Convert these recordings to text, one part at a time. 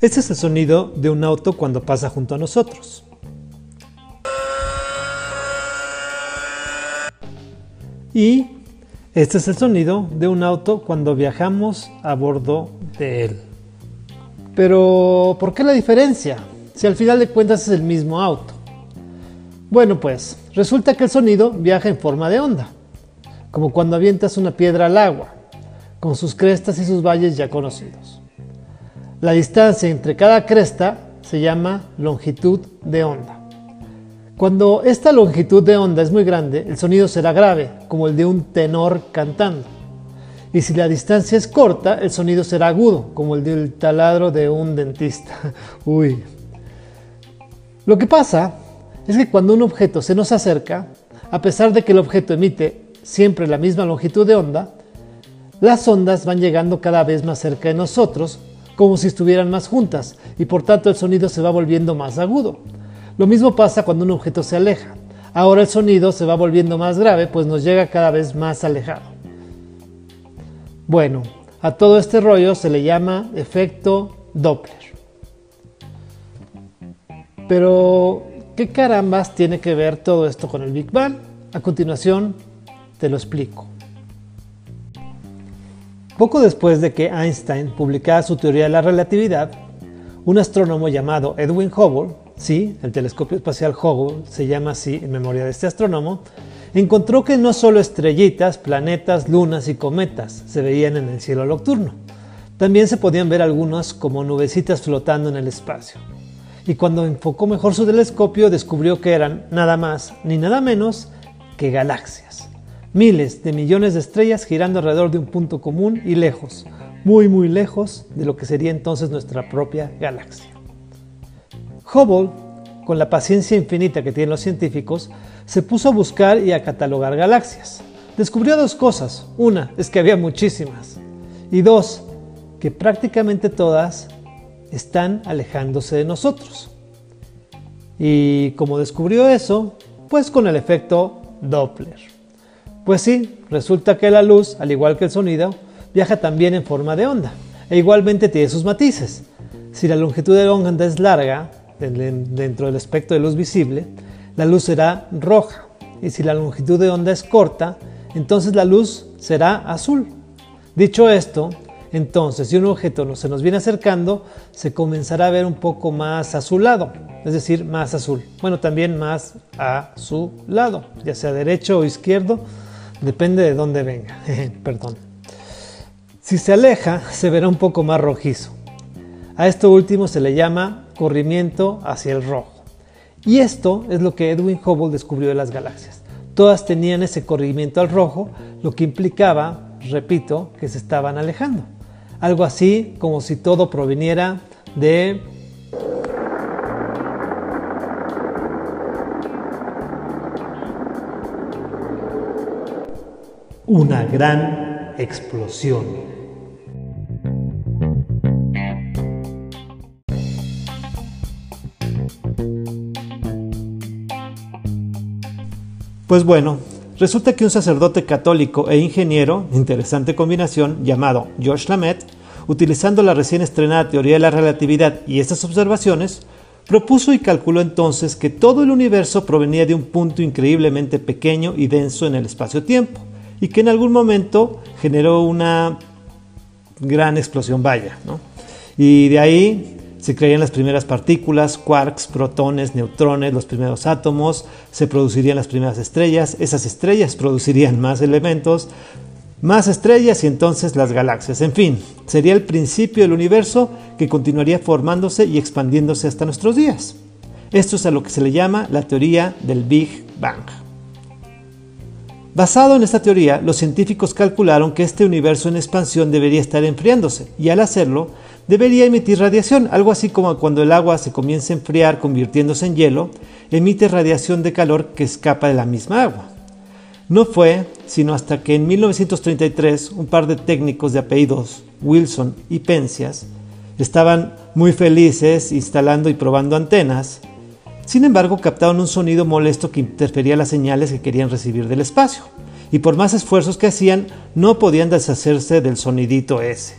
Este es el sonido de un auto cuando pasa junto a nosotros. Y este es el sonido de un auto cuando viajamos a bordo de él. Pero, ¿por qué la diferencia? Si al final de cuentas es el mismo auto. Bueno, pues resulta que el sonido viaja en forma de onda, como cuando avientas una piedra al agua, con sus crestas y sus valles ya conocidos. La distancia entre cada cresta se llama longitud de onda. Cuando esta longitud de onda es muy grande, el sonido será grave, como el de un tenor cantando. Y si la distancia es corta, el sonido será agudo, como el del taladro de un dentista. Uy. Lo que pasa es que cuando un objeto se nos acerca, a pesar de que el objeto emite siempre la misma longitud de onda, las ondas van llegando cada vez más cerca de nosotros, como si estuvieran más juntas, y por tanto el sonido se va volviendo más agudo. Lo mismo pasa cuando un objeto se aleja. Ahora el sonido se va volviendo más grave, pues nos llega cada vez más alejado. Bueno, a todo este rollo se le llama efecto Doppler. Pero, ¿qué carambas tiene que ver todo esto con el Big Bang? A continuación, te lo explico. Poco después de que Einstein publicara su teoría de la relatividad, un astrónomo llamado Edwin Hubble sí, el telescopio espacial Hubble se llama así en memoria de este astrónomo, encontró que no solo estrellitas, planetas, lunas y cometas se veían en el cielo nocturno, también se podían ver algunas como nubecitas flotando en el espacio. Y cuando enfocó mejor su telescopio descubrió que eran nada más ni nada menos que galaxias. Miles de millones de estrellas girando alrededor de un punto común y lejos, muy muy lejos de lo que sería entonces nuestra propia galaxia. Hubble, con la paciencia infinita que tienen los científicos, se puso a buscar y a catalogar galaxias. Descubrió dos cosas. Una es que había muchísimas. Y dos, que prácticamente todas están alejándose de nosotros. Y como descubrió eso, pues con el efecto Doppler. Pues sí, resulta que la luz, al igual que el sonido, viaja también en forma de onda, e igualmente tiene sus matices. Si la longitud de onda es larga, dentro del espectro de luz visible, la luz será roja. Y si la longitud de onda es corta, entonces la luz será azul. Dicho esto, entonces si un objeto se nos viene acercando, se comenzará a ver un poco más azulado, es decir, más azul. Bueno, también más a su lado, ya sea derecho o izquierdo, depende de dónde venga. Perdón. Si se aleja, se verá un poco más rojizo. A esto último se le llama corrimiento hacia el rojo. Y esto es lo que Edwin Hubble descubrió de las galaxias. Todas tenían ese corrimiento al rojo, lo que implicaba, repito, que se estaban alejando. Algo así como si todo proviniera de una gran explosión. Pues bueno, resulta que un sacerdote católico e ingeniero, interesante combinación, llamado George Lamet, utilizando la recién estrenada teoría de la relatividad y estas observaciones, propuso y calculó entonces que todo el universo provenía de un punto increíblemente pequeño y denso en el espacio-tiempo, y que en algún momento generó una gran explosión vaya. Y de ahí se crearían las primeras partículas, quarks, protones, neutrones, los primeros átomos, se producirían las primeras estrellas, esas estrellas producirían más elementos, más estrellas y entonces las galaxias. En fin, sería el principio del universo que continuaría formándose y expandiéndose hasta nuestros días. Esto es a lo que se le llama la teoría del Big Bang. Basado en esta teoría, los científicos calcularon que este universo en expansión debería estar enfriándose y al hacerlo, debería emitir radiación, algo así como cuando el agua se comienza a enfriar convirtiéndose en hielo, emite radiación de calor que escapa de la misma agua. No fue sino hasta que en 1933 un par de técnicos de apellidos Wilson y Penzias estaban muy felices instalando y probando antenas, sin embargo captaron un sonido molesto que interfería las señales que querían recibir del espacio, y por más esfuerzos que hacían no podían deshacerse del sonidito ese.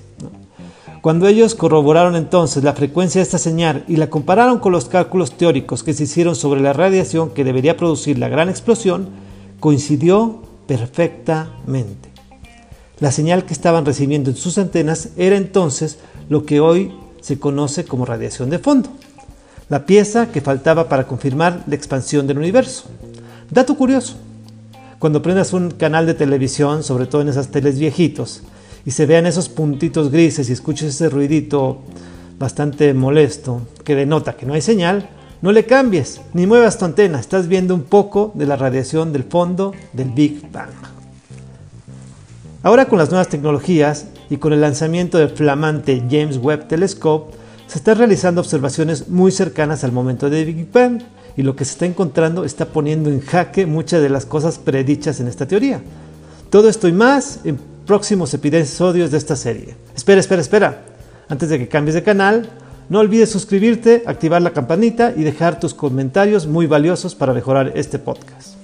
Cuando ellos corroboraron entonces la frecuencia de esta señal y la compararon con los cálculos teóricos que se hicieron sobre la radiación que debería producir la gran explosión, coincidió perfectamente. La señal que estaban recibiendo en sus antenas era entonces lo que hoy se conoce como radiación de fondo, la pieza que faltaba para confirmar la expansión del universo. Dato curioso, cuando prendas un canal de televisión, sobre todo en esas teles viejitos, y se vean esos puntitos grises y escuches ese ruidito bastante molesto que denota que no hay señal, no le cambies ni muevas tu antena, estás viendo un poco de la radiación del fondo del Big Bang. Ahora con las nuevas tecnologías y con el lanzamiento del flamante James Webb Telescope, se están realizando observaciones muy cercanas al momento del Big Bang y lo que se está encontrando está poniendo en jaque muchas de las cosas predichas en esta teoría. Todo esto y más en próximos episodios de esta serie. Espera, espera, espera. Antes de que cambies de canal, no olvides suscribirte, activar la campanita y dejar tus comentarios muy valiosos para mejorar este podcast.